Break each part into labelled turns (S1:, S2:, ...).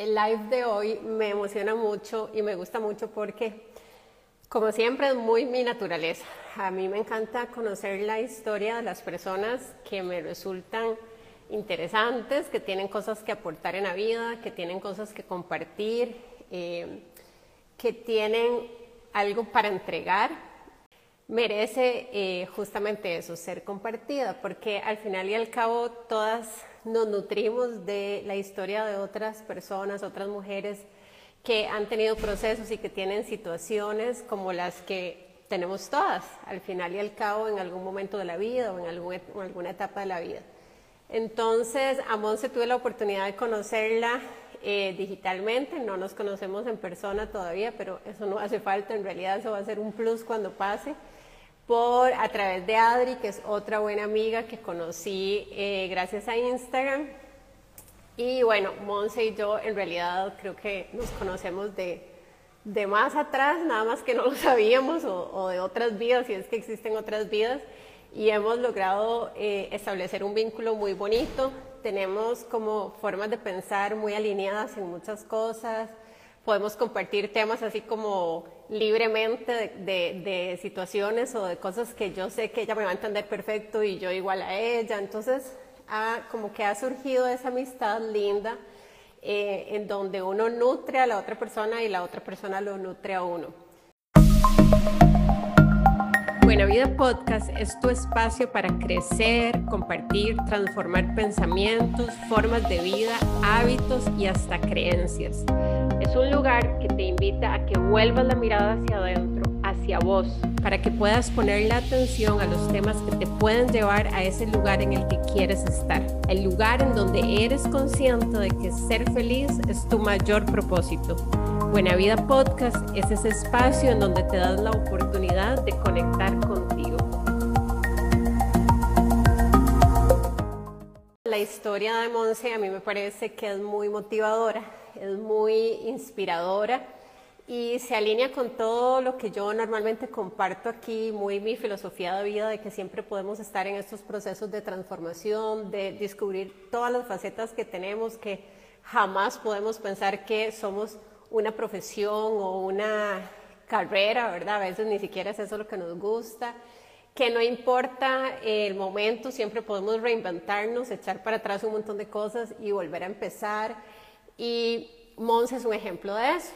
S1: El live de hoy me emociona mucho y me gusta mucho porque, como siempre, es muy mi naturaleza. A mí me encanta conocer la historia de las personas que me resultan interesantes, que tienen cosas que aportar en la vida, que tienen cosas que compartir, eh, que tienen algo para entregar. Merece eh, justamente eso, ser compartida, porque al final y al cabo todas nos nutrimos de la historia de otras personas, otras mujeres que han tenido procesos y que tienen situaciones como las que tenemos todas, al final y al cabo, en algún momento de la vida o en, alguna etapa de la vida. Entonces, a Monse tuve la oportunidad de conocerla eh, digitalmente, no nos conocemos en persona todavía, pero eso no hace falta, en realidad eso va a ser un plus cuando pase por a través de Adri, que es otra buena amiga que conocí eh, gracias a Instagram. Y bueno, Monse y yo en realidad creo que nos conocemos de, de más atrás, nada más que no lo sabíamos, o, de otras vidas, si es que existen otras vidas, y hemos logrado eh, establecer un vínculo muy bonito. Tenemos como formas de pensar muy alineadas en muchas cosas, podemos compartir temas así como libremente de, situaciones o de cosas que yo sé que ella me va a entender perfecto y yo igual a ella. Entonces, como que ha surgido esa amistad linda eh, en donde uno nutre a la otra persona y la otra persona lo nutre a uno. Buena Vida Podcast es tu espacio para crecer, compartir, transformar pensamientos, formas de vida, hábitos y hasta creencias. Es un lugar que te invita a que vuelvas la mirada hacia adentro, hacia vos, para que puedas poner la atención a los temas que te pueden llevar a ese lugar en el que quieres estar. El lugar en donde eres consciente de que ser feliz es tu mayor propósito. Buena Vida Podcast es ese espacio en donde te das la oportunidad de conectar contigo. La historia de Monse a mí me parece que es muy motivadora es muy inspiradora y se alinea con todo lo que yo normalmente comparto aquí, muy mi filosofía de vida, de que siempre podemos estar en estos procesos de transformación, de descubrir todas las facetas que tenemos, que jamás podemos pensar que somos una profesión o una carrera, ¿verdad? A veces ni siquiera es eso lo que nos gusta, que no importa el momento, siempre podemos reinventarnos, echar para atrás un montón de cosas y volver a empezar y Mons es un ejemplo de eso.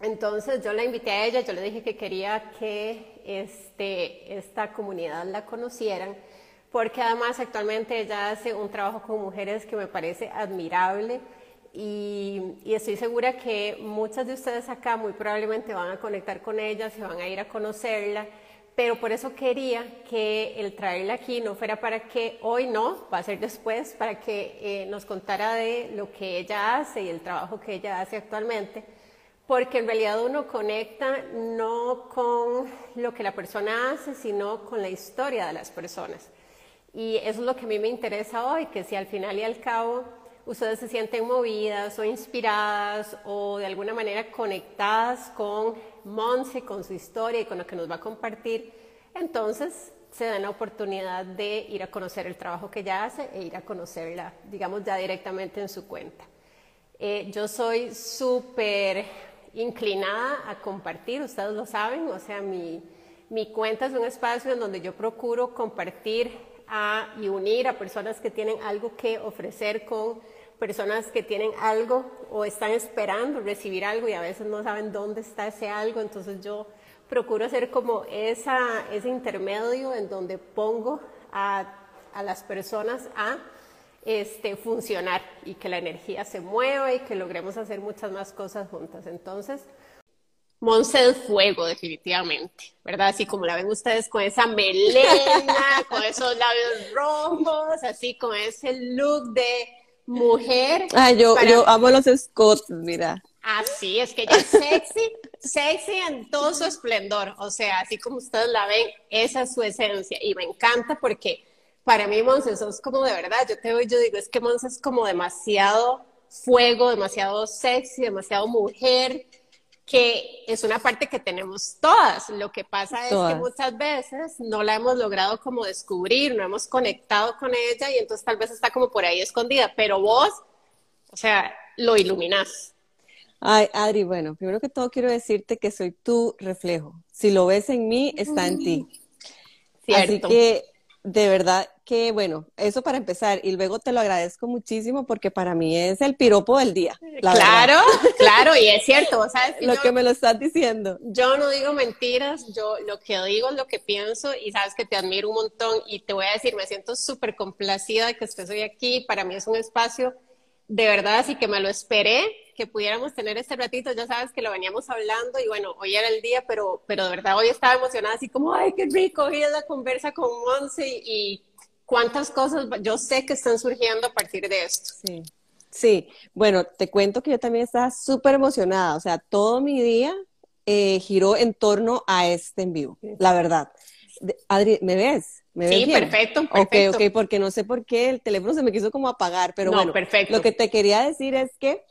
S1: Entonces yo la invité a ella, yo le dije que quería que este, esta comunidad la conocieran, porque además actualmente ella hace un trabajo con mujeres que me parece admirable y, y, estoy segura que muchas de ustedes acá muy probablemente van a conectar con ella, se van a ir a conocerla pero por eso quería que el traerla aquí no fuera para que hoy no, va a ser después, para que eh, nos contara de lo que ella hace y el trabajo que ella hace actualmente, porque en realidad uno conecta no con lo que la persona hace, sino con la historia de las personas. Y eso es lo que a mí me interesa hoy, que si al final y al cabo ustedes se sienten movidas o inspiradas o de alguna manera conectadas con Monse, con su historia y con lo que nos va a compartir, entonces se dan la oportunidad de ir a conocer el trabajo que ella hace e ir a conocerla, digamos, ya directamente en su cuenta. Eh, yo soy súper inclinada a compartir, ustedes lo saben, o sea, mi, mi cuenta es un espacio en donde yo procuro compartir a, y unir a personas que tienen algo que ofrecer con personas que tienen algo o están esperando recibir algo y a veces no saben dónde está ese algo, entonces yo procuro hacer como esa, ese intermedio en donde pongo a, a las personas a este, funcionar y que la energía se mueva y que logremos hacer muchas más cosas juntas. Entonces, Monse del Fuego, definitivamente, ¿verdad? Así como la ven ustedes con esa melena, con esos labios rojos, así con ese look de mujer.
S2: Ah, yo, yo amo los Scots, mira.
S1: Así es que ella es sexy, sexy en todo su esplendor. O sea, así como ustedes la ven, esa es su esencia. Y me encanta porque para mí Monse es como de verdad. Yo te veo yo digo, es que Monse es como demasiado fuego, demasiado sexy, demasiado mujer que es una parte que tenemos todas. Lo que pasa es que muchas veces no la hemos logrado como descubrir, no hemos conectado con ella y entonces tal vez está como por ahí escondida, pero vos O sea, lo iluminas.
S2: Ay, Adri, bueno, primero que todo quiero decirte que soy tu reflejo. Si lo ves en mí, está en ti. Así que, de verdad que, bueno, eso para empezar. Y luego te lo agradezco muchísimo porque para mí es el piropo del día.
S1: claro, claro, y es cierto, ¿sabes?
S2: lo que me lo estás diciendo.
S1: Yo no digo mentiras, yo lo que digo es lo que pienso y sabes que te admiro un montón y te voy a decir, me siento súper complacida de que estés hoy aquí. Para mí es un espacio de verdad, así que me lo esperé, que pudiéramos tener este ratito, ya sabes que lo veníamos hablando y bueno, hoy era el día, pero, pero de verdad hoy estaba emocionada, así como, ay, qué rico, hoy es la conversa con Monse y, cuántas cosas yo sé que están surgiendo a partir de esto.
S2: Sí. Sí, bueno, te cuento que yo también estaba súper emocionada, o sea, todo mi día eh, giró en torno a este en vivo, la verdad. Adri, ¿me ves?
S1: sí, perfecto, perfecto.
S2: Ok, ok, porque no sé por qué el teléfono se me quiso como apagar, pero bueno,
S1: perfecto.
S2: lo que te quería decir es que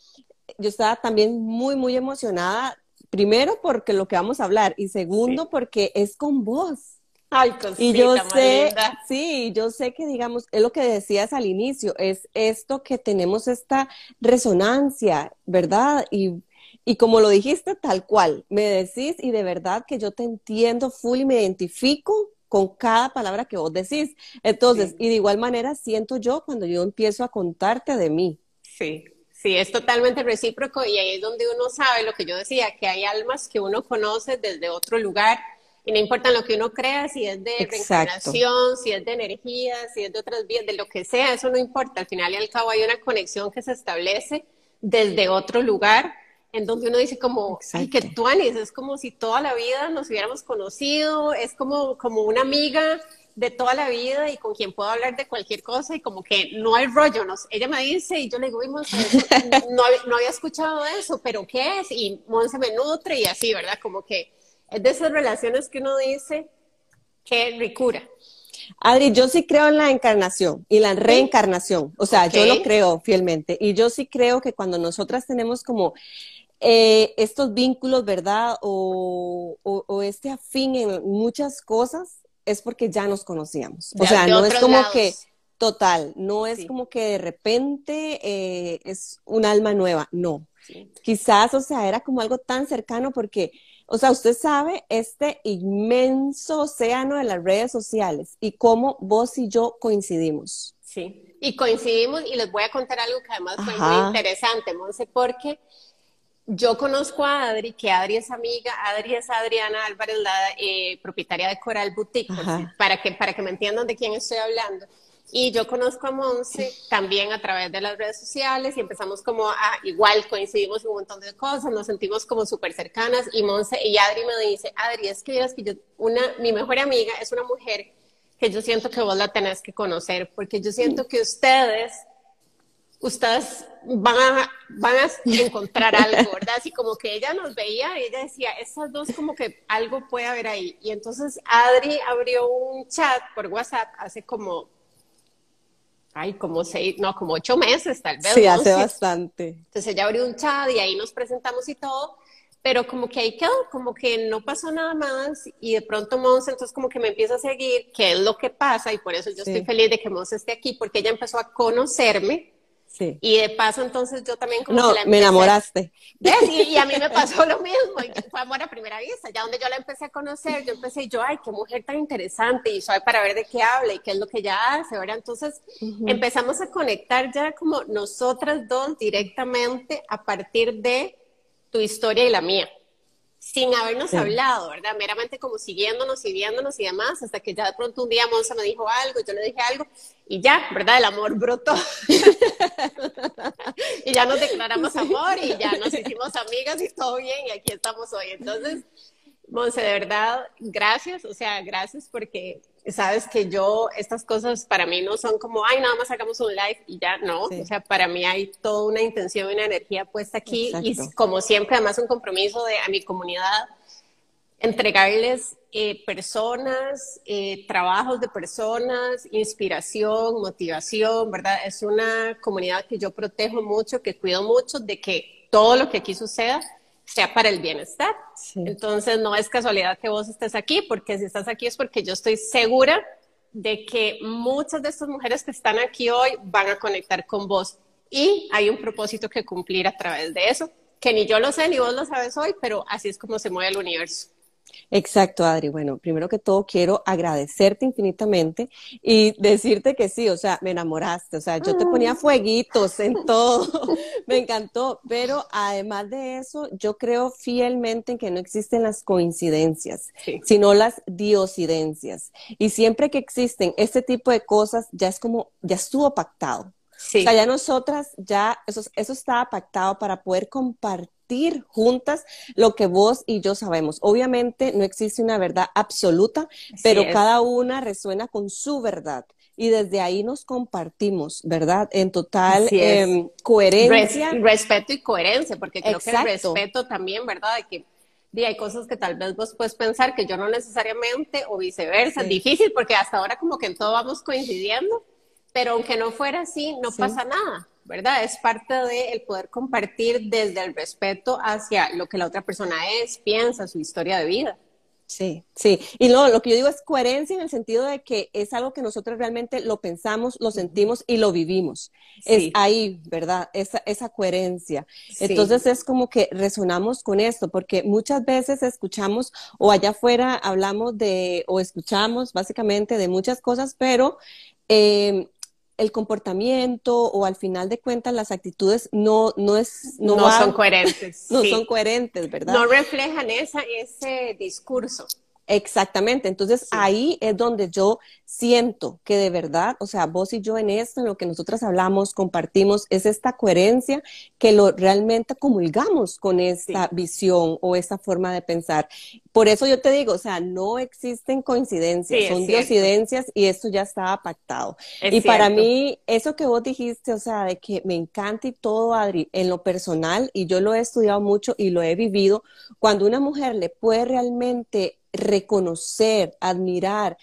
S2: yo estaba también muy, muy emocionada, primero porque lo que vamos a hablar y segundo porque es con vos.
S1: Ay, cosita,
S2: y yo sé, sí, yo sé que digamos, es lo que decías al inicio, es esto que tenemos esta resonancia, ¿verdad? Y, y como lo dijiste tal cual, me decís y de verdad que yo te entiendo full y me identifico con cada palabra que vos decís. Entonces, y de igual manera siento yo cuando yo empiezo a contarte de mí.
S1: Sí, sí, es totalmente recíproco y ahí es donde uno sabe lo que yo decía, que hay almas que uno conoce desde otro lugar y no importa lo que uno crea, si es de reencarnación, si es de energía, si es de otras vías, de lo que sea, eso no importa. Al final y al cabo hay una conexión que se establece desde otro lugar en donde uno dice como, ay, que tuanis, es como si toda la vida nos hubiéramos conocido, es como, como una amiga de toda la vida y con quien puedo hablar de cualquier cosa y como que no hay rollo. Nos, ella me dice y yo le digo, Monse, no, no, había escuchado eso, pero ¿qué es? Y Monse me nutre y así, ¿verdad? Como que es de esas relaciones que uno dice, qué ricura.
S2: Adri, yo sí creo en la encarnación y la reencarnación. O sea, yo lo creo fielmente. Y yo sí creo que cuando nosotras tenemos como eh, estos vínculos, ¿verdad? O, este afín en muchas cosas, es porque ya nos conocíamos. O sea, no es como que, total, no es como que de repente eh, es un alma nueva, no. Quizás, o sea, era como algo tan cercano porque, o sea, usted sabe este inmenso océano de las redes sociales y cómo vos y yo coincidimos.
S1: Sí, y coincidimos y les voy a contar algo que además fue muy interesante, Monse, porque yo conozco a Adri, que Adri es amiga, Adri es Adriana Álvarez, la eh, propietaria de Coral Boutique, para, que, para que me entiendan de quién estoy hablando. Y yo conozco a Monse también a través de las redes sociales y empezamos como a, igual coincidimos un montón de cosas, nos sentimos como súper cercanas y Monse y Adri me dice, Adri, es que que yo, una, mi mejor amiga es una mujer que yo siento que vos la tenés que conocer, porque yo siento que ustedes ustedes van a, van a encontrar algo, ¿verdad? Así como que ella nos veía y ella decía, esas dos como que algo puede haber ahí. Y entonces Adri abrió un chat por WhatsApp hace como, ay, como seis, no, como ocho meses tal vez.
S2: Sí, hace bastante.
S1: Entonces ella abrió un chat y ahí nos presentamos y todo. Pero como que ahí quedó, como que no pasó nada más y de pronto Monse entonces como que me empieza a seguir, qué es lo que pasa y por eso yo estoy feliz de que Monse esté aquí porque ella empezó a conocerme y de paso, entonces yo también como
S2: no,
S1: la
S2: me enamoraste.
S1: Y, a mí me pasó lo mismo, fue amor a primera vista, ya donde yo la empecé a conocer, yo empecé, yo, ay, qué mujer tan interesante, y soy para ver de qué habla y qué es lo que ella hace, ¿verdad? Entonces empezamos a conectar ya como nosotras dos directamente a partir de tu historia y la mía sin habernos hablado, ¿verdad? Meramente como siguiéndonos y viéndonos y demás, hasta que ya de pronto un día Monza me dijo algo, yo le dije algo, y ya, ¿verdad? El amor brotó. y ya nos declaramos amor y ya nos hicimos amigas y todo bien, y aquí estamos hoy. Entonces, Monse, de verdad, gracias, o sea, gracias porque sabes que yo, estas cosas para mí no son como, ay, nada más hagamos un live y ya, no, o sea, para mí hay toda una intención y una energía puesta aquí y como siempre, además un compromiso de a mi comunidad, entregarles eh, personas, eh, trabajos de personas, inspiración, motivación, ¿verdad? Es una comunidad que yo protejo mucho, que cuido mucho de que todo lo que aquí suceda sea para el bienestar. Entonces, no es casualidad que vos estés aquí, porque si estás aquí es porque yo estoy segura de que muchas de estas mujeres que están aquí hoy van a conectar con vos. y hay un propósito que cumplir a través de eso, que ni yo lo sé ni vos lo sabes hoy, pero así es como se mueve el universo.
S2: Exacto, Adri. Bueno, primero que todo quiero agradecerte infinitamente y decirte que sí, o sea, me enamoraste, o sea, yo te ponía fueguitos en todo, me encantó, pero además de eso, yo creo fielmente en que no existen las coincidencias, sino las diosidencias. Y siempre que existen este tipo de cosas, ya es como, ya estuvo pactado. O sea, ya nosotras, ya eso, eso estaba pactado para poder compartir juntas lo que vos y yo sabemos. Obviamente no existe una verdad absoluta, pero cada una resuena con su verdad. Y desde ahí nos compartimos, ¿verdad? En total em, coherencia.
S1: respeto y coherencia, porque creo que el respeto también, ¿verdad? De que y hay cosas que tal vez vos puedes pensar que yo no necesariamente o viceversa. Difícil porque hasta ahora como que en todo vamos coincidiendo pero aunque no fuera así, no pasa nada, ¿verdad? Es parte del poder compartir desde el respeto hacia lo que la otra persona es, piensa, su historia de vida.
S2: Sí, sí. Y no, lo que yo digo es coherencia en el sentido de que es algo que nosotros realmente lo pensamos, lo sentimos y lo vivimos. Es ahí, ¿verdad? Esa, esa coherencia. Entonces es como que resonamos con esto, porque muchas veces escuchamos o allá afuera hablamos de, o escuchamos básicamente de muchas cosas, pero eh, el comportamiento o al final de cuentas las actitudes no, no, es,
S1: no, son coherentes.
S2: no son coherentes, ¿verdad?
S1: No reflejan esa, ese discurso.
S2: Exactamente, entonces ahí es donde yo siento que de verdad, o sea, vos y yo en esto, en lo que nosotras hablamos, compartimos, es esta coherencia que lo realmente comulgamos con esta visión o esta forma de pensar. Por eso yo te digo, o sea, no existen coincidencias, son diosidencias y esto ya estaba pactado. y para mí, eso que vos dijiste, o sea, de que me encanta y todo, Adri, en lo personal, y yo lo he estudiado mucho y lo he vivido, cuando una mujer le puede realmente reconocer, admirar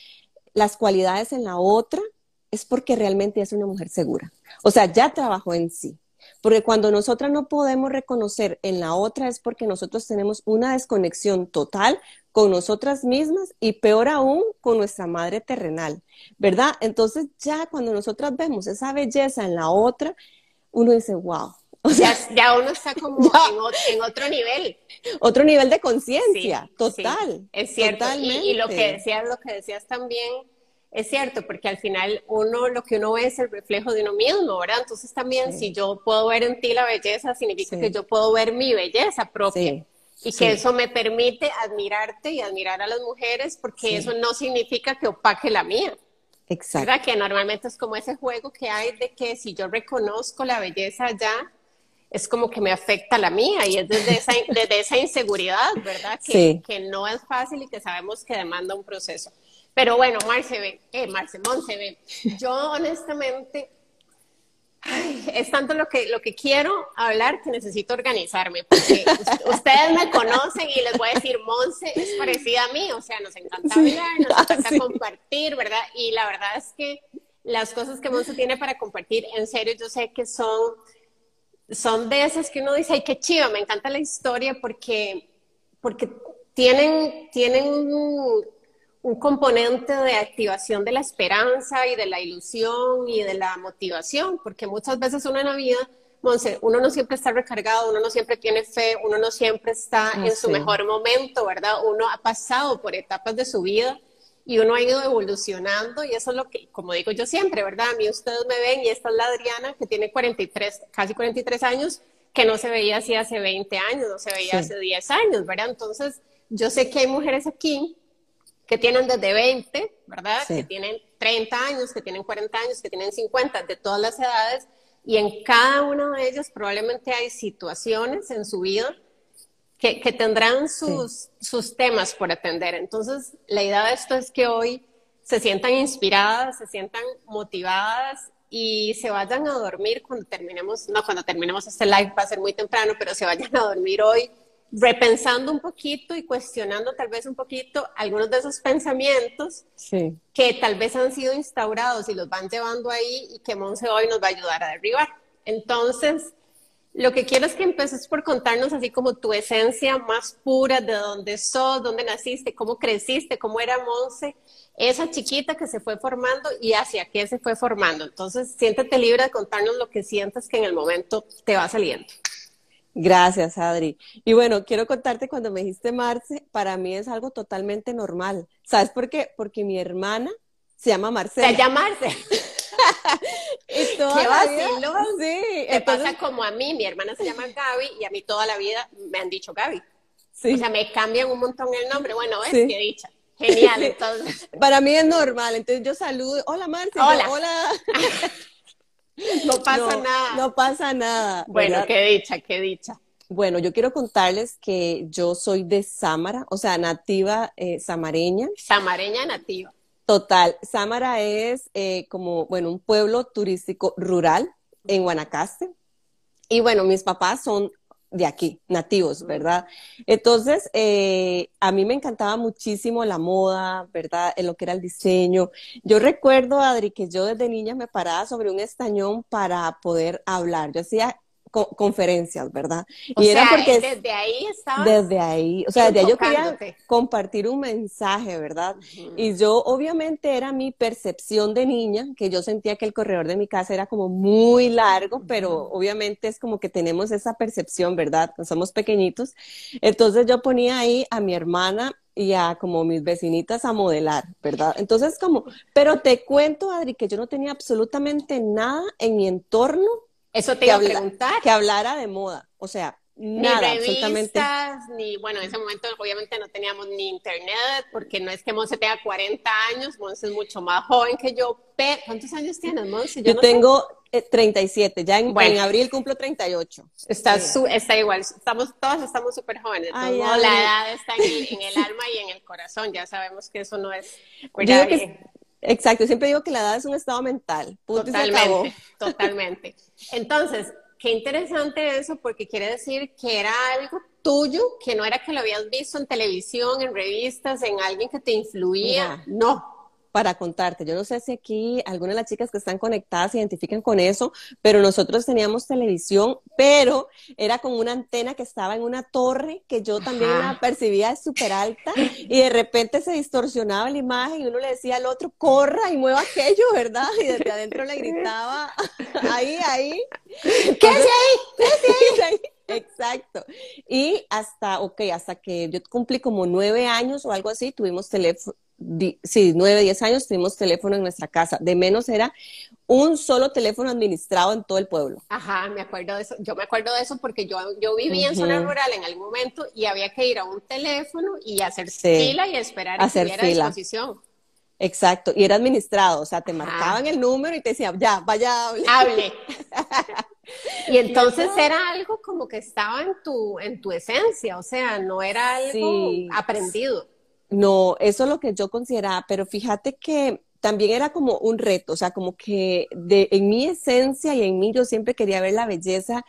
S2: las cualidades en la otra, es porque realmente es una mujer segura. O sea, ya trabajó en sí. Porque cuando nosotras no podemos reconocer en la otra es porque nosotros tenemos una desconexión total con nosotras mismas y peor aún con nuestra madre terrenal, ¿verdad? Entonces ya cuando nosotras vemos esa belleza en la otra, uno dice, wow,
S1: o sea, ya, uno está como en, otro, nivel.
S2: Otro nivel de conciencia, total.
S1: es cierto. Y, lo que decías, lo que decías también es cierto, porque al final uno, lo que uno ve es el reflejo de uno mismo, ¿verdad? Entonces también si yo puedo ver en ti la belleza, significa que yo puedo ver mi belleza propia. Y que eso me permite admirarte y admirar a las mujeres, porque eso no significa que opaque la mía. Exacto. ¿verdad? Que normalmente es como ese juego que hay de que si yo reconozco la belleza ya, es como que me afecta la mía y es desde esa, desde esa inseguridad, ¿verdad? Que, que, no es fácil y que sabemos que demanda un proceso. Pero bueno, Marce, eh, Marce, Monse, yo honestamente, es tanto lo que, lo que quiero hablar que necesito organizarme, porque ustedes me conocen y les voy a decir, Monse es parecida a mí, o sea, nos encanta hablar, nos ah, encanta compartir, ¿verdad? Y la verdad es que las cosas que Monse tiene para compartir, en serio, yo sé que son son de esas que uno dice, ay, qué chiva, me encanta la historia porque, porque tienen, tienen un, componente de activación de la esperanza y de la ilusión y de la motivación, porque muchas veces uno en la vida, uno no siempre está recargado, uno no siempre tiene fe, uno no siempre está en su mejor momento, ¿verdad? Uno ha pasado por etapas de su vida y uno ha ido evolucionando y eso es lo que, como digo yo siempre, ¿verdad? A mí ustedes me ven y esta es la Adriana que tiene 43, casi 43 años, que no se veía así hace 20 años, no se veía hace 10 años, ¿verdad? Entonces, yo sé que hay mujeres aquí que tienen desde 20, ¿verdad? Que tienen 30 años, que tienen 40 años, que tienen 50, de todas las edades, y en cada una de ellas probablemente hay situaciones en su vida que, tendrán sus, sus temas por atender. Entonces, la idea de esto es que hoy se sientan inspiradas, se sientan motivadas y se vayan a dormir cuando terminemos, no, cuando terminemos este live va a ser muy temprano, pero se vayan a dormir hoy repensando un poquito y cuestionando tal vez un poquito algunos de esos pensamientos que tal vez han sido instaurados y los van llevando ahí y que Monse hoy nos va a ayudar a derribar. Entonces, Lo que quiero es que empeces por contarnos así como tu esencia más pura, de dónde sos, dónde naciste, cómo creciste, cómo era Monse, esa chiquita que se fue formando y hacia qué se fue formando. Entonces, siéntete libre de contarnos lo que sientas que en el momento te va saliendo.
S2: Gracias, Adri. Y bueno, quiero contarte cuando me dijiste Marce, para mí es algo totalmente normal. ¿Sabes por qué? Porque mi hermana se llama Marcela.
S1: Se llama Marce.
S2: ¿Qué vacilón?
S1: Sí. Te pasa como a mí, mi hermana se llama Gaby y a mí toda la vida me han dicho Gaby. Sí. O sea, me cambian un montón el nombre. Bueno, es que dicha. Genial, entonces.
S2: Para mí es normal, entonces yo saludo, hola Marce,
S1: hola.
S2: hola.
S1: no pasa nada.
S2: No pasa nada.
S1: Bueno, qué dicha, qué dicha.
S2: Bueno, yo quiero contarles que yo soy de Samara, o sea, nativa eh, samareña.
S1: Samareña nativa.
S2: Total. Samara es eh, como, bueno, un pueblo turístico rural en Guanacaste. Y bueno, mis papás son de aquí, nativos, ¿verdad? Entonces, eh, a mí me encantaba muchísimo la moda, ¿verdad? En lo que era el diseño. Yo recuerdo, Adri, que yo desde niña me paraba sobre un estañón para poder hablar. Yo hacía conferencias, ¿verdad?
S1: y era porque desde ahí estaba.
S2: Desde ahí, o sea, desde ahí yo quería compartir un mensaje, ¿verdad? Y yo obviamente era mi percepción de niña, que yo sentía que el corredor de mi casa era como muy largo, pero obviamente es como que tenemos esa percepción, ¿verdad? Somos pequeñitos. Entonces yo ponía ahí a mi hermana y a como mis vecinitas a modelar, ¿verdad? Entonces como, pero te cuento, Adri, que yo no tenía absolutamente nada en mi entorno
S1: eso te iba a preguntar.
S2: Que hablara de moda, o sea, nada,
S1: ni revistas, Ni, bueno, en ese momento obviamente no teníamos ni internet, porque no es que Monse tenga 40 años, Monse es mucho más joven que yo. ¿Cuántos años tienes, Monse?
S2: Yo, tengo 37, eh, ya en, en, abril cumplo 38.
S1: Está, está igual, estamos, todas estamos súper jóvenes, la edad está en, el alma y en el corazón, ya sabemos que eso no es...
S2: Exacto, siempre digo que la edad es un estado mental.
S1: totalmente, totalmente. Entonces, qué interesante eso porque quiere decir que era algo tuyo, que no era que lo habías visto en televisión, en revistas, en alguien que te influía, no,
S2: para contarte. Yo no sé si aquí algunas de las chicas que están conectadas se identifican con eso, pero nosotros teníamos televisión, pero era con una antena que estaba en una torre que yo también la percibía súper alta y de repente se distorsionaba la imagen y uno le decía al otro, corra y mueva aquello, ¿verdad? Y desde adentro le gritaba, ahí, ahí.
S1: ¿Qué hace ahí? ¿Qué ahí?
S2: Exacto. Y hasta, ok, hasta que yo cumplí como nueve años o algo así, tuvimos teléfono, sí, nueve, diez años tuvimos teléfono en nuestra casa. De menos era un solo teléfono administrado en todo el pueblo.
S1: Ajá, me acuerdo de eso. Yo me acuerdo de eso porque yo, yo vivía en zona rural en algún momento y había que ir a un teléfono y hacer fila y esperar a hacer que fila. disposición.
S2: Exacto, y era administrado, o sea, te marcaban el número y te decían, ya, vaya,
S1: hable. Hable. y entonces era algo como que estaba en tu, en tu esencia, o sea, no era algo aprendido.
S2: No, eso es lo que yo consideraba, pero fíjate que también era como un reto, o sea, como que de, en mi esencia y en mí yo siempre quería ver la belleza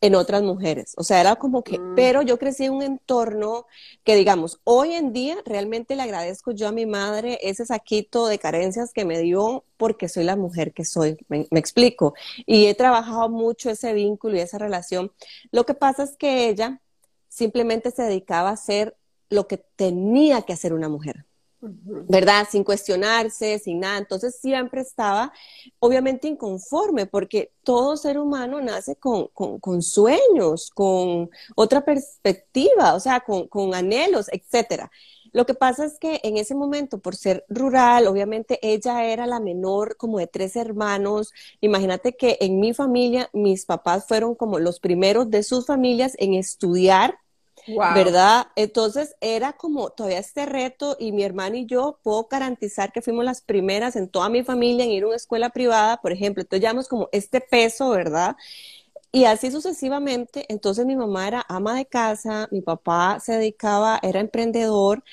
S2: en otras mujeres, o sea, era como que, mm. pero yo crecí en un entorno que, digamos, hoy en día realmente le agradezco yo a mi madre ese saquito de carencias que me dio porque soy la mujer que soy, me, me explico, y he trabajado mucho ese vínculo y esa relación. Lo que pasa es que ella simplemente se dedicaba a ser lo que tenía que hacer una mujer. ¿verdad? Sin cuestionarse, sin nada. Entonces siempre estaba obviamente inconforme porque todo ser humano nace con, sueños, con otra perspectiva, o sea, con, con anhelos, etcétera. Lo que pasa es que en ese momento, por ser rural, obviamente ella era la menor como de tres hermanos. Imagínate que en mi familia, mis papás fueron como los primeros de sus familias en estudiar ¿verdad? Entonces era como todavía este reto y mi hermana y yo puedo garantizar que fuimos las primeras en toda mi familia en ir a una escuela privada, por ejemplo. Entonces llevamos como este peso, ¿verdad? Y así sucesivamente, entonces mi mamá era ama de casa, mi papá se dedicaba, era emprendedor,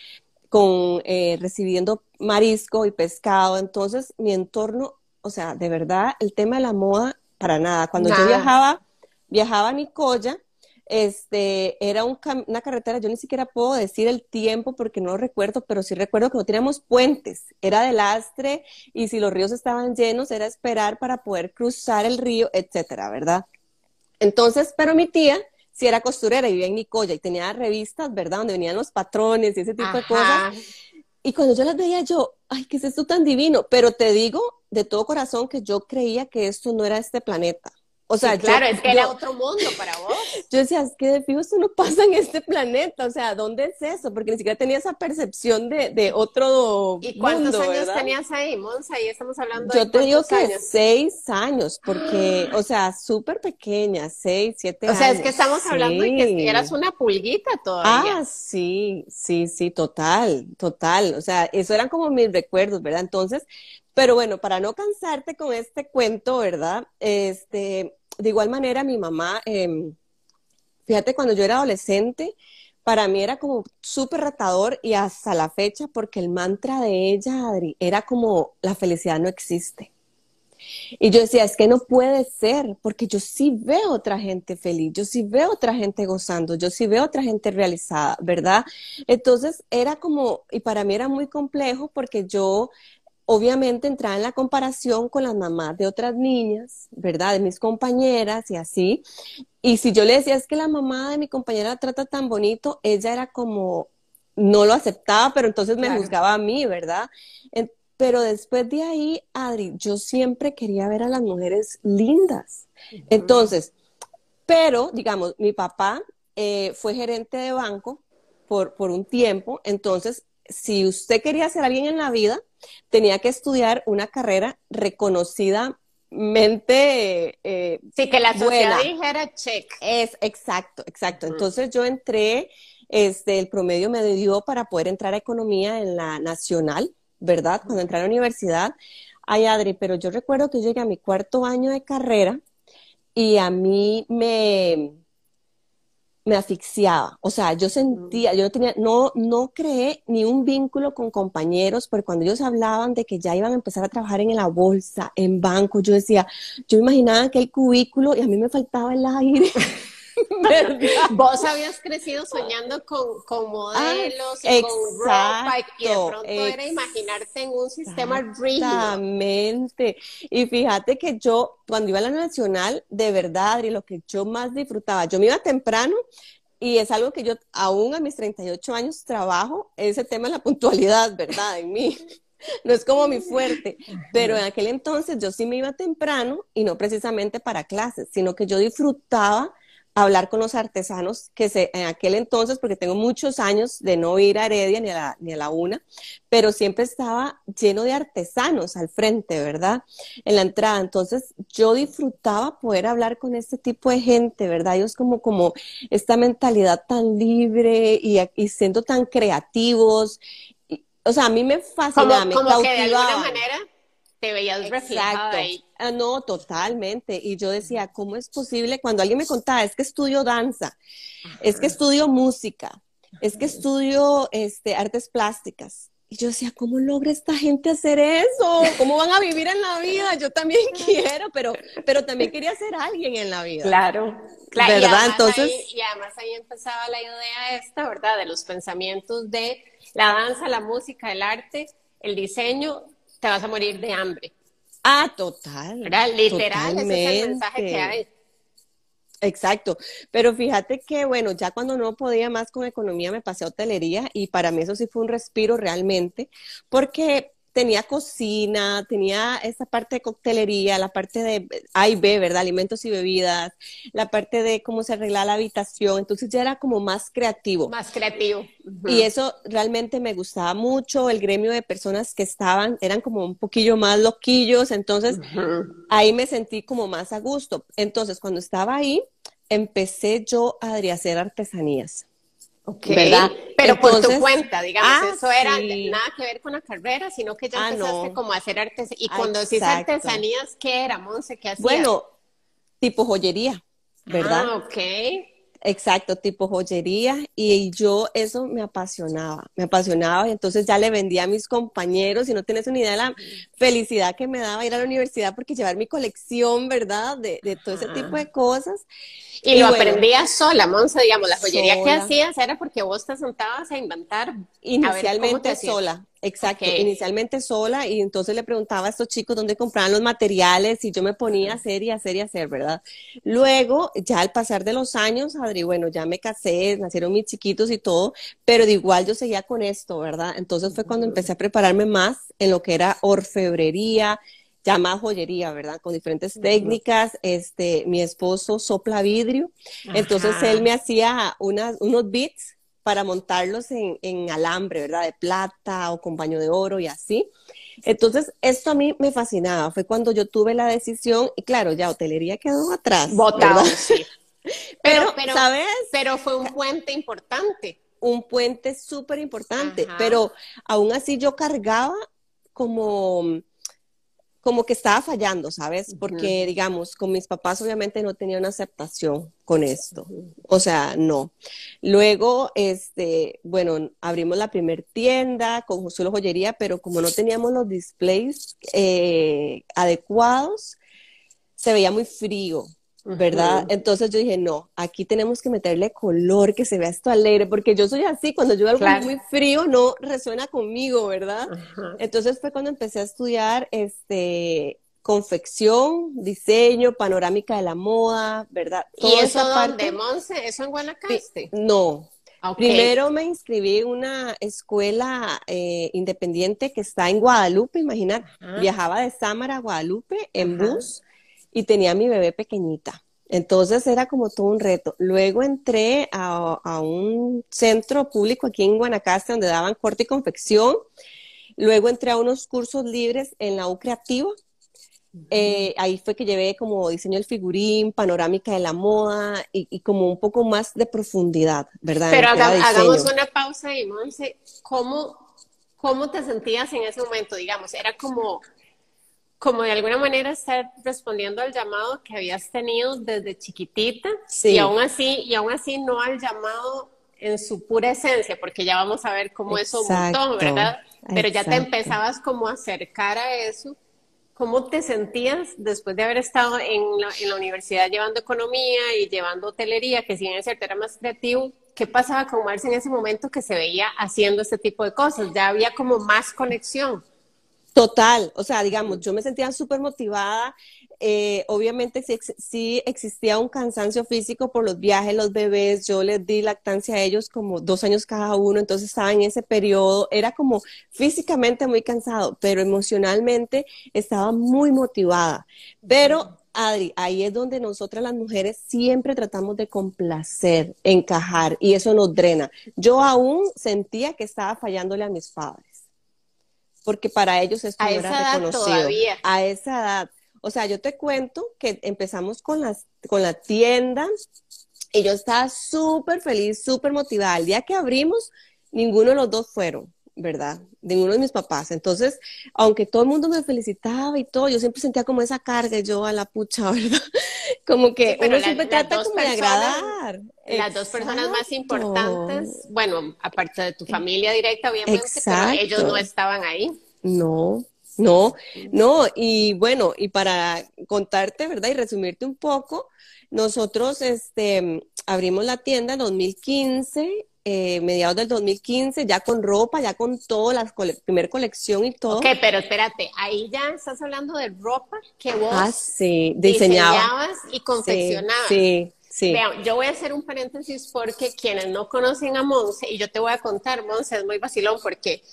S2: con eh, recibiendo marisco y pescado. Entonces mi entorno, o sea, de verdad, el tema de la moda, para nada. Cuando yo viajaba, viajaba a Nicoya, este, era una carretera, yo ni siquiera puedo decir el tiempo porque no lo recuerdo, pero sí recuerdo que no teníamos puentes, era de lastre y si los ríos estaban llenos era esperar para poder cruzar el río, etcétera, ¿verdad? Entonces, pero mi tía sí era costurera y vivía en Nicoya y tenía revistas, ¿verdad? Donde venían los patrones y ese tipo de cosas. Y cuando yo las veía, yo, ay, ¿qué es esto tan divino? Pero te digo de todo corazón que yo creía que esto no era este planeta. O sea,
S1: claro, es que era otro mundo para vos.
S2: Yo decía, es que de fijo esto no pasa en este planeta, o sea, ¿dónde es eso? Porque ni siquiera tenía esa percepción de, de otro
S1: ¿Y cuántos años tenías ahí, Monza? Ahí estamos hablando
S2: Yo te digo que seis años, porque, o sea, súper pequeña, seis, siete años.
S1: O sea, es que estamos hablando de que eras una pulguita todavía.
S2: Ah, sí, sí, sí, total, total. O sea, eso eran como mis recuerdos, ¿verdad? Entonces, pero bueno, para no cansarte con este cuento, ¿verdad? Este, de igual manera, mi mamá, em, fíjate, cuando yo era adolescente, para mí era como súper retador y hasta la fecha, porque el mantra de ella, Adri, era como la felicidad no existe. Y yo decía, es que no puede ser, porque yo sí veo otra gente feliz, yo sí veo otra gente gozando, yo sí veo otra gente realizada, ¿verdad? Entonces era como, y para mí era muy complejo porque yo obviamente entraba en la comparación con las mamás de otras niñas, ¿verdad? De mis compañeras y así. Y si yo le decía, es que la mamá de mi compañera trata tan bonito, ella era como, no lo aceptaba, pero entonces me juzgaba a mí, ¿verdad? pero después de ahí, Adri, yo siempre quería ver a las mujeres lindas. Entonces, pero, digamos, mi papá eh, fue gerente de banco por, por un tiempo, entonces, si usted quería ser alguien en la vida, tenía que estudiar una carrera reconocidamente eh,
S1: sí, que la sociedad dijera check.
S2: Es exacto, exacto. Entonces yo entré, este, el promedio me dio para poder entrar a economía en la nacional, ¿verdad? Cuando entré a la universidad. Ay, Adri, pero yo recuerdo que llegué a mi cuarto año de carrera y a mí me, me asfixiaba. O sea, yo sentía, yo no tenía, no, no creé ni un vínculo con compañeros, porque cuando ellos hablaban de que ya iban a empezar a trabajar en la bolsa, en banco, yo decía, yo imaginaba que hay cubículo y a mí me faltaba el aire.
S1: Vos habías crecido soñando con, con modelos y con ropa y de pronto era imaginarte en un sistema rígido.
S2: Exactamente. Y fíjate que yo, cuando iba a la nacional, de verdad, y lo que yo más disfrutaba, yo me iba temprano y es algo que yo aún a mis 38 años trabajo, ese tema de la puntualidad, ¿verdad? En mí. No es como mi fuerte, pero en aquel entonces yo sí me iba temprano y no precisamente para clases, sino que yo disfrutaba hablar con los artesanos que se, en aquel entonces, porque tengo muchos años de no ir a Heredia ni a la, ni a la UNA, pero siempre estaba lleno de artesanos al frente, ¿verdad? En la entrada. Entonces yo disfrutaba poder hablar con este tipo de gente, ¿verdad? Ellos como, como esta mentalidad tan libre y, y siendo tan creativos. o sea, a mí me fascinaba, me
S1: como Que de alguna manera te veías reflejada ahí.
S2: Ah, no, totalmente. Y yo decía, ¿cómo es posible? Cuando alguien me contaba, es que estudio danza, es que estudio música, es que estudio este, artes plásticas. Y yo decía, ¿cómo logra esta gente hacer eso? ¿Cómo van a vivir en la vida? Yo también quiero, pero, pero también quería ser alguien en la vida.
S1: Claro, claro. ¿Verdad? Y Entonces. y además ahí empezaba la idea esta, ¿verdad? De los pensamientos de la danza, la música, el arte, el diseño, te vas a morir de hambre.
S2: Ah, total.
S1: Literal, ese es el mensaje que hay.
S2: Exacto, pero fíjate que bueno, ya cuando no podía más con economía me pasé a hotelería y para mí eso sí fue un respiro realmente, porque tenía cocina, tenía esa parte de coctelería, la parte de A y B, ¿verdad? Alimentos y bebidas, la parte de cómo se arreglaba la habitación, entonces ya era como más creativo.
S1: Más creativo.
S2: Y eso realmente me gustaba mucho, el gremio de personas que estaban, eran como un poquillo más loquillos, entonces ahí me sentí como más a gusto. Entonces, cuando estaba ahí, empecé yo a hacer artesanías.
S1: ¿Verdad? Pero por tu cuenta, digamos, ah, eso era nada que ver con la carrera, sino que ya ah, empezaste como a hacer artesanías. Y cuando decís artesanías, ¿qué era, Monse? ¿Qué hacías?
S2: Bueno, tipo joyería, ¿verdad?
S1: Ah, ok.
S2: Exacto, tipo joyería. Y yo eso me apasionaba, me apasionaba. Y entonces ya le vendía a mis compañeros y no tienes una idea de la felicidad que me daba ir a la universidad porque llevar mi colección, ¿verdad? De, de todo ese tipo de cosas.
S1: Y, lo aprendías sola, Monza, digamos, la joyería que hacías era porque vos te sentabas a inventar.
S2: Inicialmente sola, exacto, inicialmente sola y entonces le preguntaba a estos chicos dónde compraban los materiales y yo me ponía a hacer y hacer y hacer, ¿verdad? Luego, ya al pasar de los años, Adri, bueno, ya me casé, nacieron mis chiquitos y todo, pero de igual yo seguía con esto, ¿verdad? Entonces fue cuando empecé a prepararme más en lo que era orfebrería, ya más joyería, ¿verdad? Con diferentes técnicas. Este, mi esposo sopla vidrio, entonces él me hacía unas, unos beats para montarlos en, alambre, ¿verdad? De plata o con baño de oro y así. Entonces, esto a mí me fascinaba. Fue cuando yo tuve la decisión, y claro, ya hotelería quedó atrás.
S1: Botado, sí. Pero, pero, ¿sabes? Pero fue un puente importante.
S2: Un puente súper importante. Pero aún así yo cargaba como como que estaba fallando, ¿sabes? Porque, digamos, con mis papás obviamente no tenía una aceptación con esto. O sea, no. Luego, este, bueno, abrimos la primer tienda con solo joyería, pero como no teníamos los displays eh, adecuados, se veía muy frío. ¿Verdad? Entonces yo dije, no, aquí tenemos que meterle color, que se vea esto alegre, porque yo soy así, cuando yo algo muy frío no resuena conmigo, ¿verdad? Entonces fue cuando empecé a estudiar este confección, diseño, panorámica de la moda, ¿verdad?
S1: ¿Y eso dónde, Monse? ¿Eso en Guanacaste?
S2: No. Primero me inscribí en una escuela eh, independiente que está en Guadalupe, imaginar, viajaba de Sámara a Guadalupe en bus y tenía a mi bebé pequeñita. Entonces era como todo un reto. Luego entré a, un centro público aquí en Guanacaste donde daban corte y confección. Luego entré a unos cursos libres en la U Creativa. Eh, ahí fue que llevé como diseño del figurín, panorámica de la moda y, como un poco más de profundidad, ¿verdad?
S1: Pero hagamos una pausa y Monse, ¿cómo, ¿cómo te sentías en ese momento? Digamos, era como como de alguna manera estar respondiendo al llamado que habías tenido desde chiquitita y aún así y aún así no al llamado en su pura esencia, porque ya vamos a ver cómo eso mutó, ¿verdad? Pero ya te empezabas como a acercar a eso. ¿Cómo te sentías después de haber estado en la, en la universidad llevando economía y llevando hotelería, que si bien es cierto era más creativo? ¿Qué pasaba con Marce en ese momento que se veía haciendo este tipo de cosas? Ya había como más conexión.
S2: Total, o sea, digamos, yo me sentía súper motivada. Eh, obviamente sí, sí, existía un cansancio físico por los viajes, los bebés, yo les di lactancia a ellos como dos años cada uno, entonces estaba en ese periodo, era como físicamente muy cansado, pero emocionalmente estaba muy motivada. Pero Adri, ahí es donde nosotras las mujeres siempre tratamos de complacer, encajar, y eso nos drena. Yo aún sentía que estaba fallándole a mis padres porque para ellos esto no era reconocido. A esa edad. O sea, yo te cuento que empezamos con, las, con la tienda y yo estaba súper feliz, súper motivada. El día que abrimos, ninguno de los dos fueron, ¿verdad? Ninguno de mis papás. Entonces, aunque todo el mundo me felicitaba y todo, yo siempre sentía como esa carga, yo a la pucha, ¿verdad? Como que uno siempre trata como de agradar.
S1: Las dos personas más importantes, bueno, aparte de tu familia directa, obviamente, pero ellos no estaban ahí.
S2: No, no, no, y bueno, y para contarte, ¿verdad? Y resumirte un poco, nosotros este, abrimos la tienda en 2015, eh, mediados del 2015, ya con ropa, ya con todo, la primera colección y todo.
S1: Ok, pero espérate, ahí ya estás hablando de ropa que vos
S2: ah, diseñabas
S1: y confeccionabas. Sí, sí. Vean, yo voy a hacer un paréntesis porque quienes no conocen a Monse, y yo te voy a contar, Monse es muy vacilón porque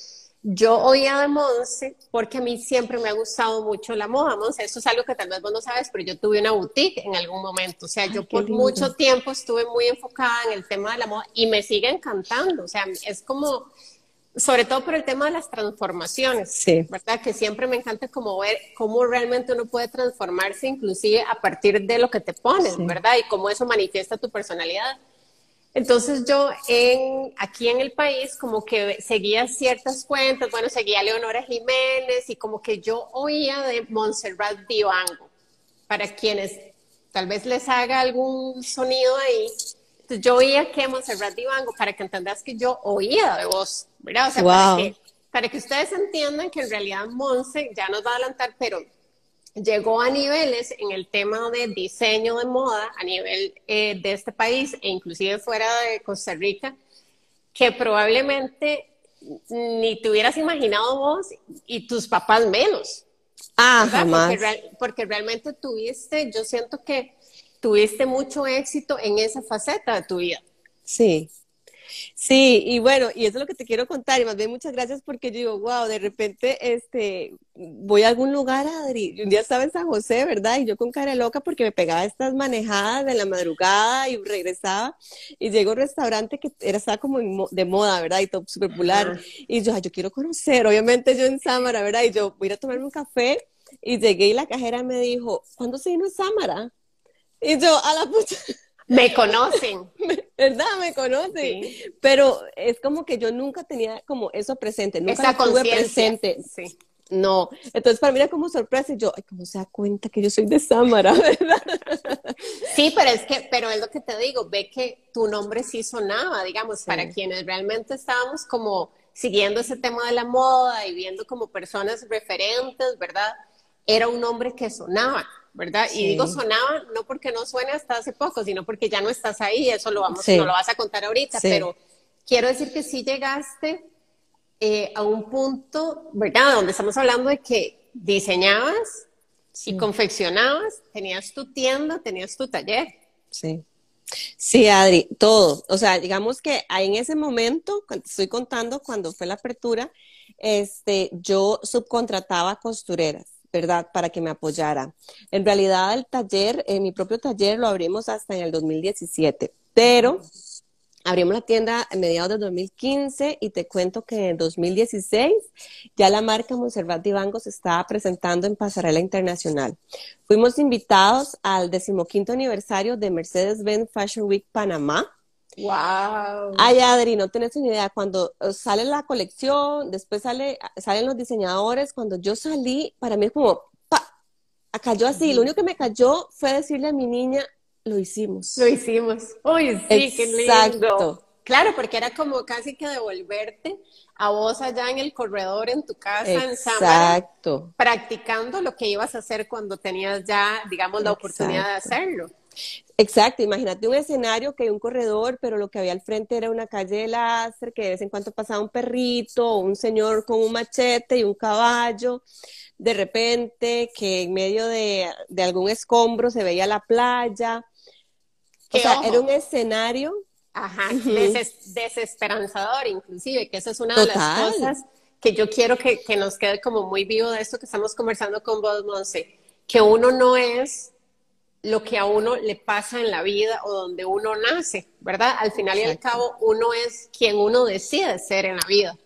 S1: yo oía de Monse porque a mí siempre me ha gustado mucho la moda, Monse. Eso es algo que tal vez vos no sabes, pero yo tuve una boutique en algún momento. O sea, yo por mucho tiempo estuve muy enfocada en el tema de la moda y me sigue encantando. O sea, es como, sobre todo por el tema de las transformaciones, sí. ¿verdad? Que siempre me encanta como ver cómo realmente uno puede transformarse inclusive a partir de lo que te pones, ¿verdad? Y cómo eso manifiesta tu personalidad. Entonces yo en, aquí en el país como que seguía ciertas cuentas, bueno, seguía a Leonora Jiménez y como que yo oía de Montserrat Divango, para quienes tal vez les haga algún sonido ahí. Entonces yo oía que Montserrat Divango, para que entendas que yo oía de vos, ¿verdad? O sea, para, que, para que ustedes entiendan que en realidad Monse ya nos va a adelantar, pero llegó a niveles en el tema de diseño de moda a nivel eh, de este país e inclusive fuera de Costa Rica, que probablemente ni te hubieras imaginado vos y tus papás menos.
S2: Ah, jamás.
S1: Porque, realmente tuviste, yo siento que tuviste mucho éxito en esa faceta de tu vida.
S2: Sí, Sí, y bueno, y eso es lo que te quiero contar, y más bien muchas gracias porque yo digo, wow, de repente, este, voy a algún lugar, Adri, un día estaba en San José, ¿verdad? Y yo con cara loca porque me pegaba estas manejadas de la madrugada y regresaba, y llego a un restaurante que era, estaba como de moda, ¿verdad? Y todo súper popular, y yo, yo quiero conocer, obviamente yo en Samara, ¿verdad? Y yo, voy a ir a tomarme un café, y llegué y la cajera me dijo, ¿cuándo se vino Samara? Y yo, a la puta...
S1: Me conocen.
S2: ¿Verdad? Me conocen. Pero es como que yo nunca tenía como eso presente, nunca lo tuve presente. Sí. No, entonces para mí era como sorpresa y yo, ay, ¿cómo se da cuenta que yo soy de Samara, verdad?
S1: Sí, pero es que, pero es lo que te digo, ve que tu nombre sí sonaba, digamos, para quienes realmente estábamos como siguiendo ese tema de la moda y viendo como personas referentes, ¿verdad? Era un nombre que sonaba. ¿Verdad? Y digo sonaba no porque no suene hasta hace poco, sino porque ya no estás ahí, eso lo vamos, no lo vas a contar ahorita, pero quiero decir que sí llegaste eh, a un punto, ¿verdad? Donde estamos hablando de que diseñabas y confeccionabas, tenías tu tienda, tenías tu taller.
S2: Sí. Sí, Adri, todo. O sea, digamos que en ese momento, estoy contando cuando fue la apertura, este, yo subcontrataba costureras ¿verdad? Para que me apoyara. En realidad el taller, eh, mi propio taller lo abrimos hasta en el 2017, pero abrimos la tienda a mediados del 2015 y te cuento que en 2016 ya la marca Monserrat Divango se estaba presentando en Pasarela Internacional. Fuimos invitados al decimoquinto aniversario de Mercedes-Benz Fashion Week Panamá
S1: Wow.
S2: Ay, Adri, no tienes ni idea. Cuando eh, sale la colección, después sale, salen los diseñadores. Cuando yo salí, para mí es como, pa, cayó así. Lo único que me cayó fue decirle a mi niña, lo hicimos.
S1: Lo hicimos. Uy, sí, qué lindo. Claro, porque era como casi que devolverte a vos allá en el corredor en tu casa en Samara, practicando lo que ibas a hacer cuando tenías ya, digamos, la oportunidad de hacerlo.
S2: Exacto, imagínate un escenario que hay un corredor, pero lo que había al frente era una calle de láser, que de vez en cuando pasaba un perrito, un señor con un machete y un caballo, de repente que en medio de, algún escombro se veía la playa. O sea, era un escenario.
S1: Ajá, desesperanzador inclusive, que eso es una de las cosas que yo quiero que, que nos quede como muy vivo de esto que estamos conversando con vos, Monse, que uno no es lo que a uno le pasa en la vida o donde uno nace, ¿verdad? Al final y al cabo, uno es quien uno decide ser en la vida,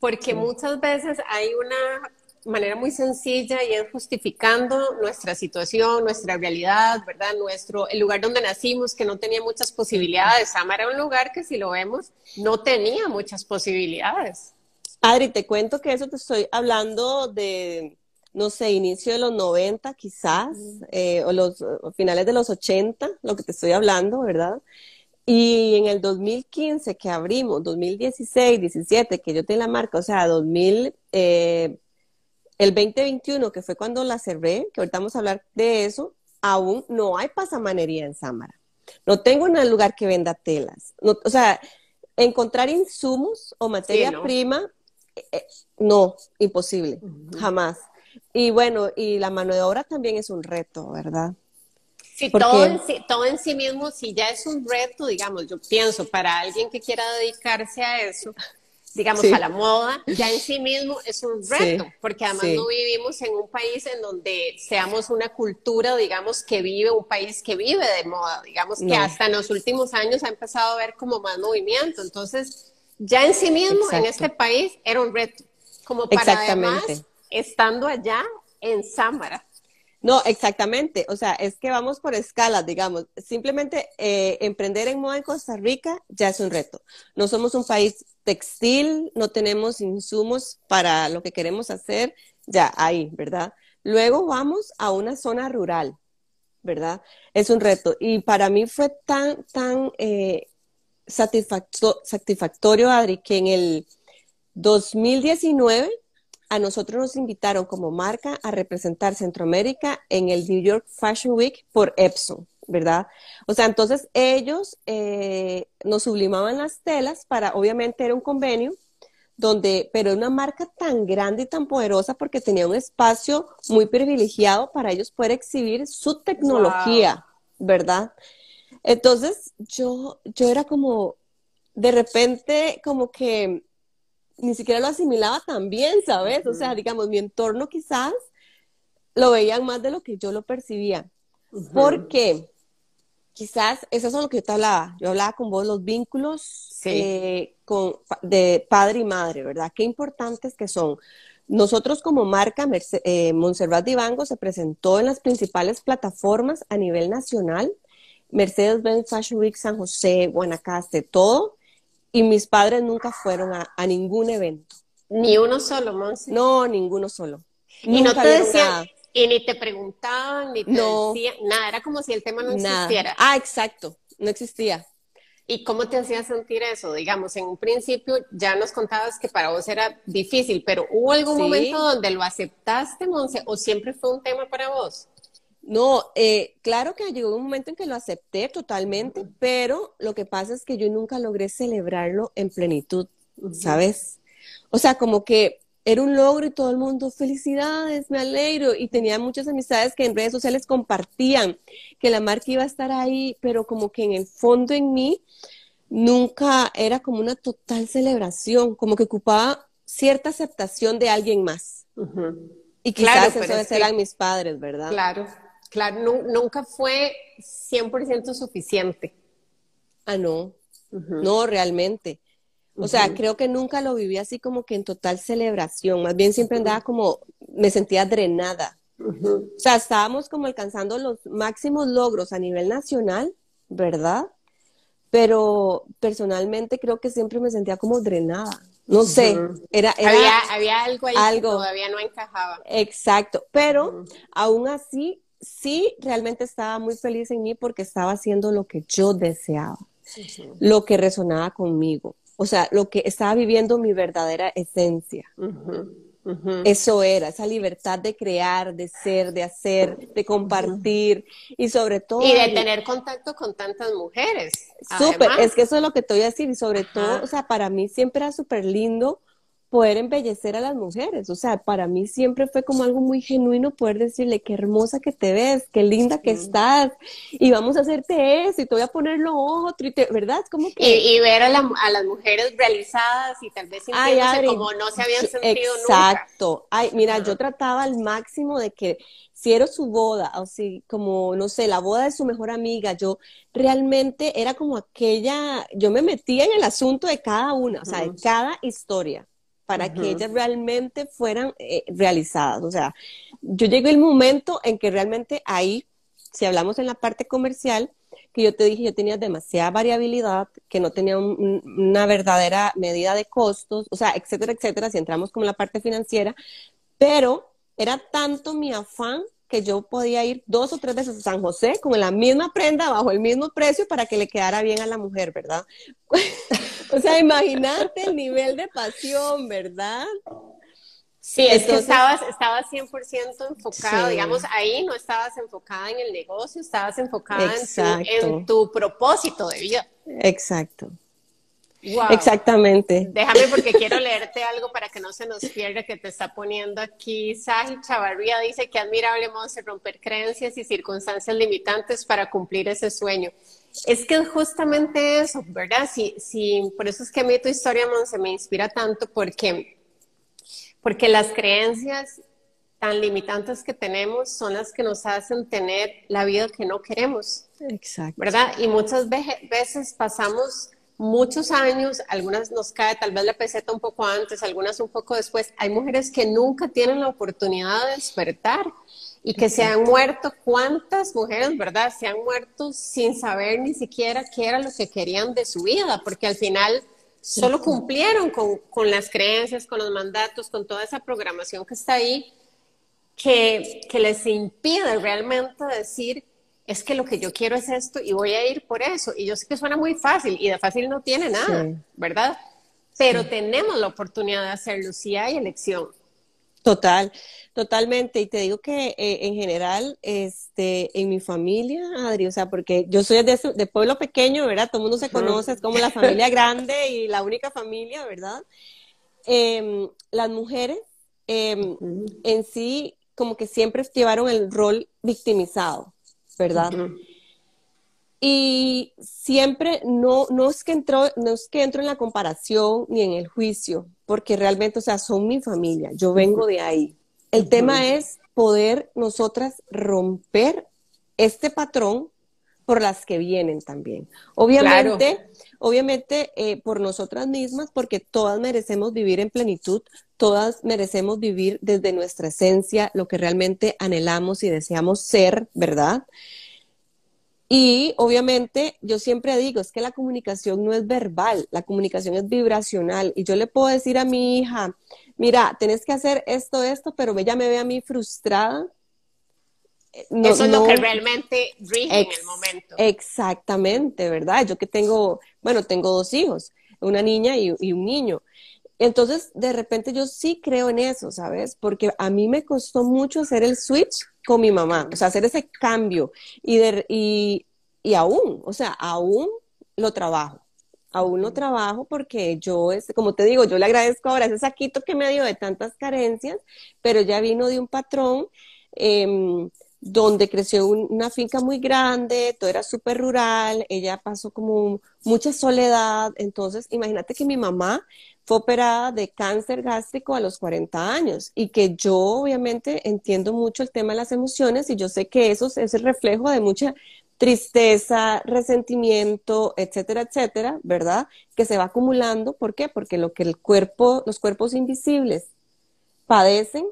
S1: porque muchas veces hay una manera muy sencilla y es justificando nuestra situación, nuestra realidad, ¿verdad? Nuestro, el lugar donde nacimos, que no tenía muchas posibilidades. Sama era un lugar que si lo vemos, no tenía muchas posibilidades.
S2: Adri, te cuento que eso te estoy hablando de no sé, inicio de los 90 quizás, eh, o los finales de los 80, lo que te estoy hablando, ¿verdad? Y en el 2015 que abrimos, 2016, 17, que yo tengo la marca, o sea, 2000, eh, el 2021, que fue cuando la cerré, que ahorita vamos a hablar de eso, aún no hay pasamanería en Samara. No tengo un lugar que venda telas. o sea, encontrar insumos o materia prima, eh, no, imposible, jamás. Y bueno, y la mano de obra también es un reto, ¿verdad?
S1: Sí, todo en, sí, todo en sí mismo, si ya es un reto, digamos, yo pienso, para alguien que quiera dedicarse a eso, digamos, a la moda, ya en sí mismo es un reto, porque además no vivimos en un país en donde seamos una cultura, digamos, que vive, un país que vive de moda, digamos, que hasta en los últimos años ha empezado a ver como más movimiento. Entonces, ya en sí mismo, en este país, era un reto, como para además estando allá en Samara.
S2: No, exactamente. O sea, es que vamos por escalas, digamos. Simplemente eh, emprender en moda en Costa Rica ya es un reto. No somos un país textil, no tenemos insumos para lo que queremos hacer, ya ahí, ¿verdad? Luego vamos a una zona rural, ¿verdad? Es un reto. Y para mí fue tan, tan eh, satisfactorio, Adri, que en el 2019 a nosotros nos invitaron como marca a representar Centroamérica en el New York Fashion Week por Epson, ¿verdad? O sea, entonces ellos eh, nos sublimaban las telas para, obviamente era un convenio donde, pero una marca tan grande y tan poderosa porque tenía un espacio muy privilegiado para ellos poder exhibir su tecnología, ¿verdad? Entonces, yo, yo era como, de repente, como que ni siquiera lo asimilaba tan bien, ¿sabes? O sea, digamos, mi entorno quizás lo veían más de lo que yo lo percibía. Porque quizás eso es lo que yo te hablaba. Yo hablaba con vos los vínculos eh, con, de padre y madre, ¿verdad? Qué importantes que son. Nosotros como marca, eh, Montserrat Divango se presentó en las principales plataformas a nivel nacional, Mercedes-Benz Fashion Week, San José, Guanacaste, todo, y mis padres nunca fueron a, ningún evento.
S1: Ni uno solo, Monse.
S2: No, ninguno solo.
S1: Y no te decían, y ni te preguntaban, ni te decían, nada, era como si el tema no existiera.
S2: Ah, exacto, no existía.
S1: ¿Y cómo te hacía sentir eso? Digamos, en un principio ya nos contabas que para vos era difícil, pero ¿hubo algún momento donde lo aceptaste, Monse, o siempre fue un tema para vos?
S2: No, eh, claro que llegó un momento en que lo acepté totalmente, pero lo que pasa es que yo nunca logré celebrarlo en plenitud, ¿sabes? O sea, como que era un logro y todo el mundo, felicidades, me alegro. Y tenía muchas amistades que en redes sociales compartían que la marca iba a estar ahí, pero como que en el fondo en mí nunca era como una total celebración, como que ocupaba cierta aceptación de alguien más. Y quizás claro, eso eran mis padres, ¿verdad?
S1: Claro. Claro, nunca fue 100% suficiente.
S2: Ah, no. No, realmente. O sea, creo que nunca lo viví así como que en total celebración. Más bien siempre andaba como, me sentía drenada. O sea, estábamos como alcanzando los máximos logros a nivel nacional, ¿verdad? Pero personalmente creo que siempre me sentía como drenada. No sé, era,
S1: había, algo ahí que todavía no encajaba.
S2: Exacto, pero aún así sí realmente estaba muy feliz en mí porque estaba haciendo lo que yo deseaba, lo que resonaba conmigo, o sea, lo que estaba viviendo mi verdadera esencia. Eso era, esa libertad de crear, de ser, de hacer, de compartir y sobre todo...
S1: Y de tener contacto con tantas mujeres.
S2: Súper, es que eso es lo que te voy a decir y sobre todo, o sea, para mí siempre era súper lindo poder embellecer a las mujeres. O sea, para mí siempre fue como algo muy genuino poder decirle qué hermosa que te ves, qué linda que estás, y vamos a hacerte eso, y te voy a poner lo otro, ¿verdad? como que...
S1: Y, ver a, las mujeres realizadas y tal vez sintiéndose como no se habían sentido
S2: Exacto. Ay, mira, yo trataba al máximo de que si era su boda, o si como, no sé, la boda de su mejor amiga, yo realmente era como aquella, yo me metía en el asunto de cada una, o sea, de cada historia para que ellas realmente fueran eh, realizadas. O sea, yo llegué el momento en que realmente ahí, si hablamos en la parte comercial, que yo te dije, yo tenía demasiada variabilidad, que no tenía una verdadera medida de costos, o sea, etcétera, etcétera, si entramos como en la parte financiera, pero era tanto mi afán que yo podía ir dos o tres veces a San José con la misma prenda bajo el mismo precio para que le quedara bien a la mujer, ¿verdad? o sea, imagínate el nivel de pasión, ¿verdad?
S1: Sí, es que estabas, estabas 100% enfocado, digamos, ahí no estabas enfocada en el negocio, estabas enfocada en tu propósito de vida.
S2: Exacto. Exactamente.
S1: Déjame porque quiero leerte algo para que no se nos pierda que te está poniendo aquí. Saji Chavarría dice que admirable Monse romper creencias y circunstancias limitantes para cumplir ese sueño. Es que es justamente eso, ¿verdad? Sí, sí, por eso es que a mí tu historia, Monse, me inspira tanto porque, porque las creencias tan limitantes que tenemos son las que nos hacen tener la vida que no queremos.
S2: Exacto.
S1: ¿Verdad? Y muchas veces pasamos muchos años, algunas nos cae tal vez la peseta un poco antes, algunas un poco después. Hay mujeres que nunca tienen la oportunidad de despertar y que se han muerto. ¿Cuántas mujeres, verdad? Se han muerto sin saber ni siquiera qué era lo que querían de su vida, porque al final solo cumplieron con, con las creencias, con los mandatos, con toda esa programación que está ahí, que, que les impide realmente decir es que lo que yo quiero es esto y voy a ir por eso. Y yo sé que suena muy fácil y de fácil no tiene nada, ¿verdad? Pero tenemos la oportunidad de hacerlo si hay elección.
S2: Total, totalmente. Y te digo que eh, en general, este, en mi familia, Adri, o sea, porque yo soy de, de pueblo pequeño, ¿verdad? Todo el mundo se conoce, es como la familia grande y la única familia, ¿verdad? em, las mujeres em, en sí como que siempre llevaron el rol victimizado, ¿verdad? Y siempre no, no, es que entro, no es que entro en la comparación ni en el juicio, porque realmente, o sea, son mi familia, yo vengo de ahí. El tema es poder nosotras romper este patrón por las que vienen también. Obviamente, obviamente eh, por nosotras mismas, porque todas merecemos vivir en plenitud, todas merecemos vivir desde nuestra esencia, lo que realmente anhelamos y deseamos ser, ¿verdad? Y obviamente yo siempre digo, es que la comunicación no es verbal, la comunicación es vibracional. Y yo le puedo decir a mi hija, mira, tenés que hacer esto, esto, pero ella me ve a mí frustrada.
S1: Eh, Eso es lo que realmente rige en el momento.
S2: Exactamente, ¿verdad? Yo que tengo, bueno, tengo dos hijos, una niña y, un niño. Entonces, de repente yo sí creo en eso, ¿sabes? Porque a mí me costó mucho hacer el switch con mi mamá, o sea, hacer ese cambio y, de, y, y aún, o sea, aún lo trabajo, aún lo trabajo porque yo, es, como te digo, yo le agradezco ahora ese saquito que me dio de tantas carencias, pero ya vino de un patrón em, donde creció una finca muy grande, todo era súper rural, ella pasó como mucha soledad, entonces imagínate que mi mamá fue operada de cáncer gástrico a los 40 años y que yo obviamente entiendo mucho el tema de las emociones y yo sé que eso es el reflejo de mucha tristeza, resentimiento, etcétera, etcétera, ¿verdad? Que se va acumulando. ¿Por qué? Porque lo que el cuerpo, los cuerpos invisibles padecen,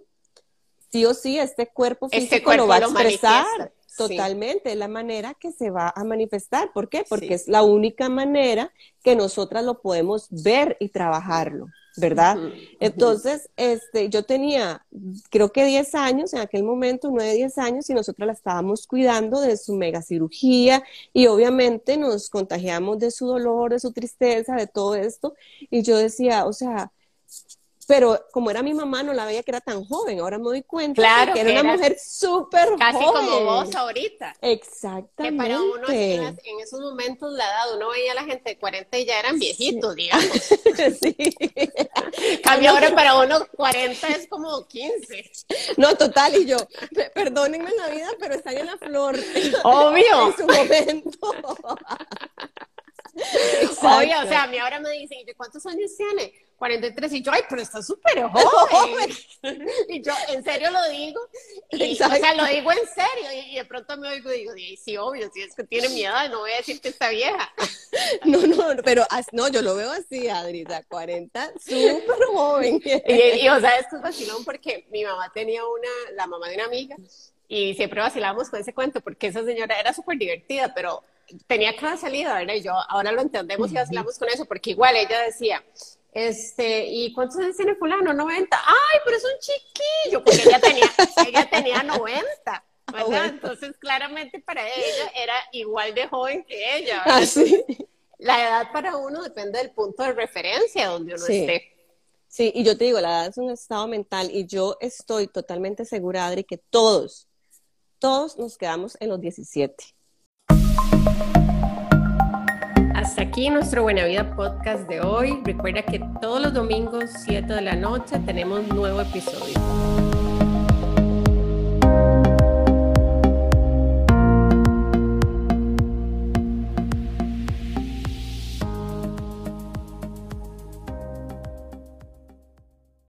S2: sí o sí, este cuerpo este físico lo va a expresar. Totalmente, es la manera que se va a manifestar. ¿Por qué? Porque es la única manera que nosotras lo podemos ver y trabajarlo, ¿verdad? Entonces, este, yo tenía, creo que 10 años, en aquel momento, 9, 10 años, y nosotras la estábamos cuidando de su mega cirugía y obviamente nos contagiamos de su dolor, de su tristeza, de todo esto. Y yo decía, o sea, pero como era mi mamá, no la veía que era tan joven. Ahora me doy cuenta que era una mujer súper joven.
S1: Casi como vos ahorita.
S2: Exactamente.
S1: Que para uno en, esos momentos la edad, uno veía a la gente de 40 y ya eran viejitos, digamos. sí. Cambio ahora para uno 40 es como 15.
S2: No, total, y yo, perdónenme la vida, pero está en la flor.
S1: Obvio.
S2: En su momento.
S1: Obvio, o sea, a mí ahora me dicen, ¿cuántos años tiene? 43 y yo, ay, pero está súper joven. y yo, en serio lo digo. Y, o sea, lo digo en serio. Y, de pronto me oigo y digo, sí, obvio, si es que tiene mi edad, no voy a decir que está vieja.
S2: no, no, pero no, yo lo veo así, Adrita, 40, súper joven.
S1: y, o sea, esto es vacilón porque mi mamá tenía una, la mamá de una amiga, y siempre vacilábamos con ese cuento porque esa señora era súper divertida, pero tenía cada salida, ¿verdad? Y yo ahora lo entendemos y vacilamos con eso, porque igual ella decía, este, ¿y cuántos años tiene fulano? 90. ¡Ay, pero es un chiquillo! Porque ella tenía, ella tenía 90. ¿verdad? Entonces, claramente para ella era igual de joven que ella.
S2: Ah, sí.
S1: La edad para uno depende del punto de referencia donde uno esté.
S2: Sí, y yo te digo, la edad es un estado mental y yo estoy totalmente segura, Adri, que todos, todos nos quedamos en los 17.
S1: Hasta aquí nuestro Buena Vida podcast de hoy. Recuerda que todos los domingos, 7 de la noche, tenemos nuevo episodio.